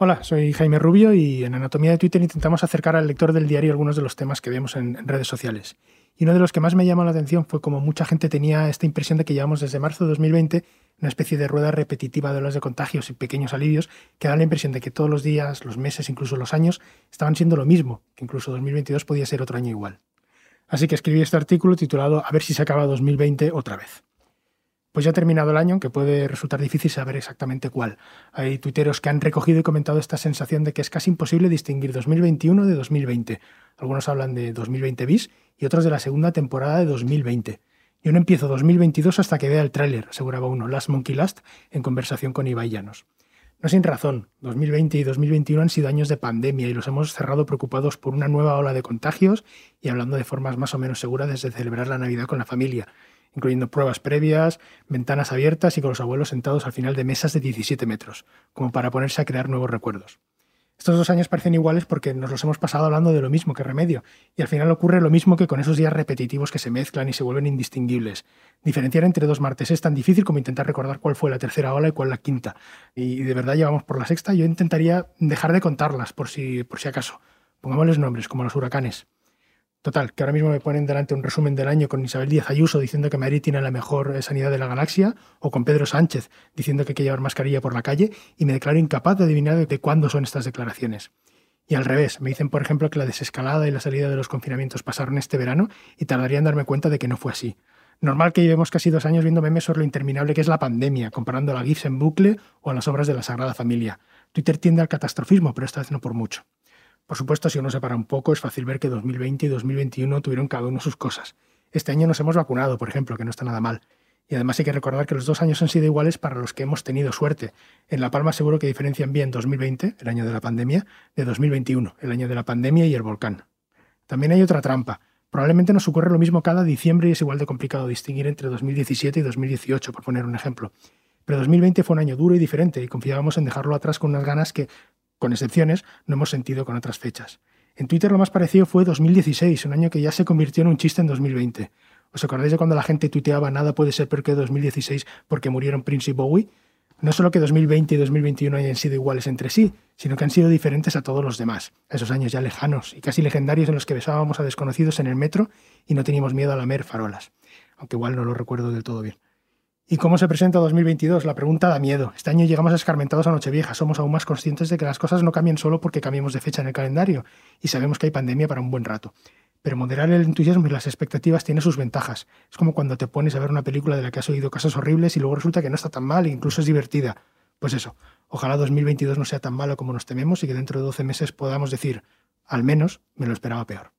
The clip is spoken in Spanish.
Hola, soy Jaime Rubio y en Anatomía de Twitter intentamos acercar al lector del diario algunos de los temas que vemos en, redes sociales. Y uno de los que más me llamó la atención fue como mucha gente tenía esta impresión de que llevamos desde marzo de 2020 una especie de rueda repetitiva de olas de contagios y pequeños alivios que da la impresión de que todos los días, los meses, incluso los años estaban siendo lo mismo, que incluso 2022 podía ser otro año igual. Así que escribí este artículo titulado A ver si se acaba 2020 otra vez. Pues ya ha terminado el año, aunque puede resultar difícil saber exactamente cuál. Hay tuiteros que han recogido y comentado esta sensación de que es casi imposible distinguir 2021 de 2020. Algunos hablan de 2020 bis y otros de la segunda temporada de 2020. Yo no empiezo 2022 hasta que vea el tráiler, aseguraba uno, Last Monkey Last, en conversación con Ibai Llanos. No sin razón, 2020 y 2021 han sido años de pandemia y los hemos cerrado preocupados por una nueva ola de contagios y hablando de formas más o menos seguras desde celebrar la Navidad con la familia incluyendo pruebas previas, ventanas abiertas y con los abuelos sentados al final de mesas de 17 metros, como para ponerse a crear nuevos recuerdos. Estos dos años parecen iguales porque nos los hemos pasado hablando de lo mismo que remedio, y al final ocurre lo mismo que con esos días repetitivos que se mezclan y se vuelven indistinguibles. Diferenciar entre dos martes es tan difícil como intentar recordar cuál fue la tercera ola y cuál la quinta. Y de verdad llevamos por la sexta, yo intentaría dejar de contarlas por si, por si acaso. Pongámosles nombres, como los huracanes. Total, que ahora mismo me ponen delante un resumen del año con Isabel Díaz Ayuso diciendo que Madrid tiene la mejor eh, sanidad de la galaxia, o con Pedro Sánchez diciendo que hay que llevar mascarilla por la calle, y me declaro incapaz de adivinar de cuándo son estas declaraciones. Y al revés, me dicen, por ejemplo, que la desescalada y la salida de los confinamientos pasaron este verano y tardaría en darme cuenta de que no fue así. Normal que llevemos casi dos años viendo memes sobre lo interminable que es la pandemia, comparando la GIFs en bucle o a las obras de la Sagrada Familia. Twitter tiende al catastrofismo, pero esta vez no por mucho. Por supuesto, si uno se para un poco, es fácil ver que 2020 y 2021 tuvieron cada uno sus cosas. Este año nos hemos vacunado, por ejemplo, que no está nada mal. Y además hay que recordar que los dos años han sido iguales para los que hemos tenido suerte. En La Palma seguro que diferencian bien 2020, el año de la pandemia, de 2021, el año de la pandemia y el volcán. También hay otra trampa. Probablemente nos ocurre lo mismo cada diciembre y es igual de complicado distinguir entre 2017 y 2018, por poner un ejemplo. Pero 2020 fue un año duro y diferente y confiábamos en dejarlo atrás con unas ganas que con excepciones, no hemos sentido con otras fechas. En Twitter lo más parecido fue 2016, un año que ya se convirtió en un chiste en 2020. ¿Os acordáis de cuando la gente tuiteaba nada puede ser peor que 2016 porque murieron Prince y Bowie? No solo que 2020 y 2021 hayan sido iguales entre sí, sino que han sido diferentes a todos los demás, esos años ya lejanos y casi legendarios en los que besábamos a desconocidos en el metro y no teníamos miedo a lamer farolas, aunque igual no lo recuerdo del todo bien. ¿Y cómo se presenta 2022? La pregunta da miedo. Este año llegamos escarmentados a Nochevieja. Somos aún más conscientes de que las cosas no cambian solo porque cambiemos de fecha en el calendario y sabemos que hay pandemia para un buen rato. Pero moderar el entusiasmo y las expectativas tiene sus ventajas. Es como cuando te pones a ver una película de la que has oído cosas horribles y luego resulta que no está tan mal e incluso es divertida. Pues eso, ojalá 2022 no sea tan malo como nos tememos y que dentro de 12 meses podamos decir, al menos me lo esperaba peor.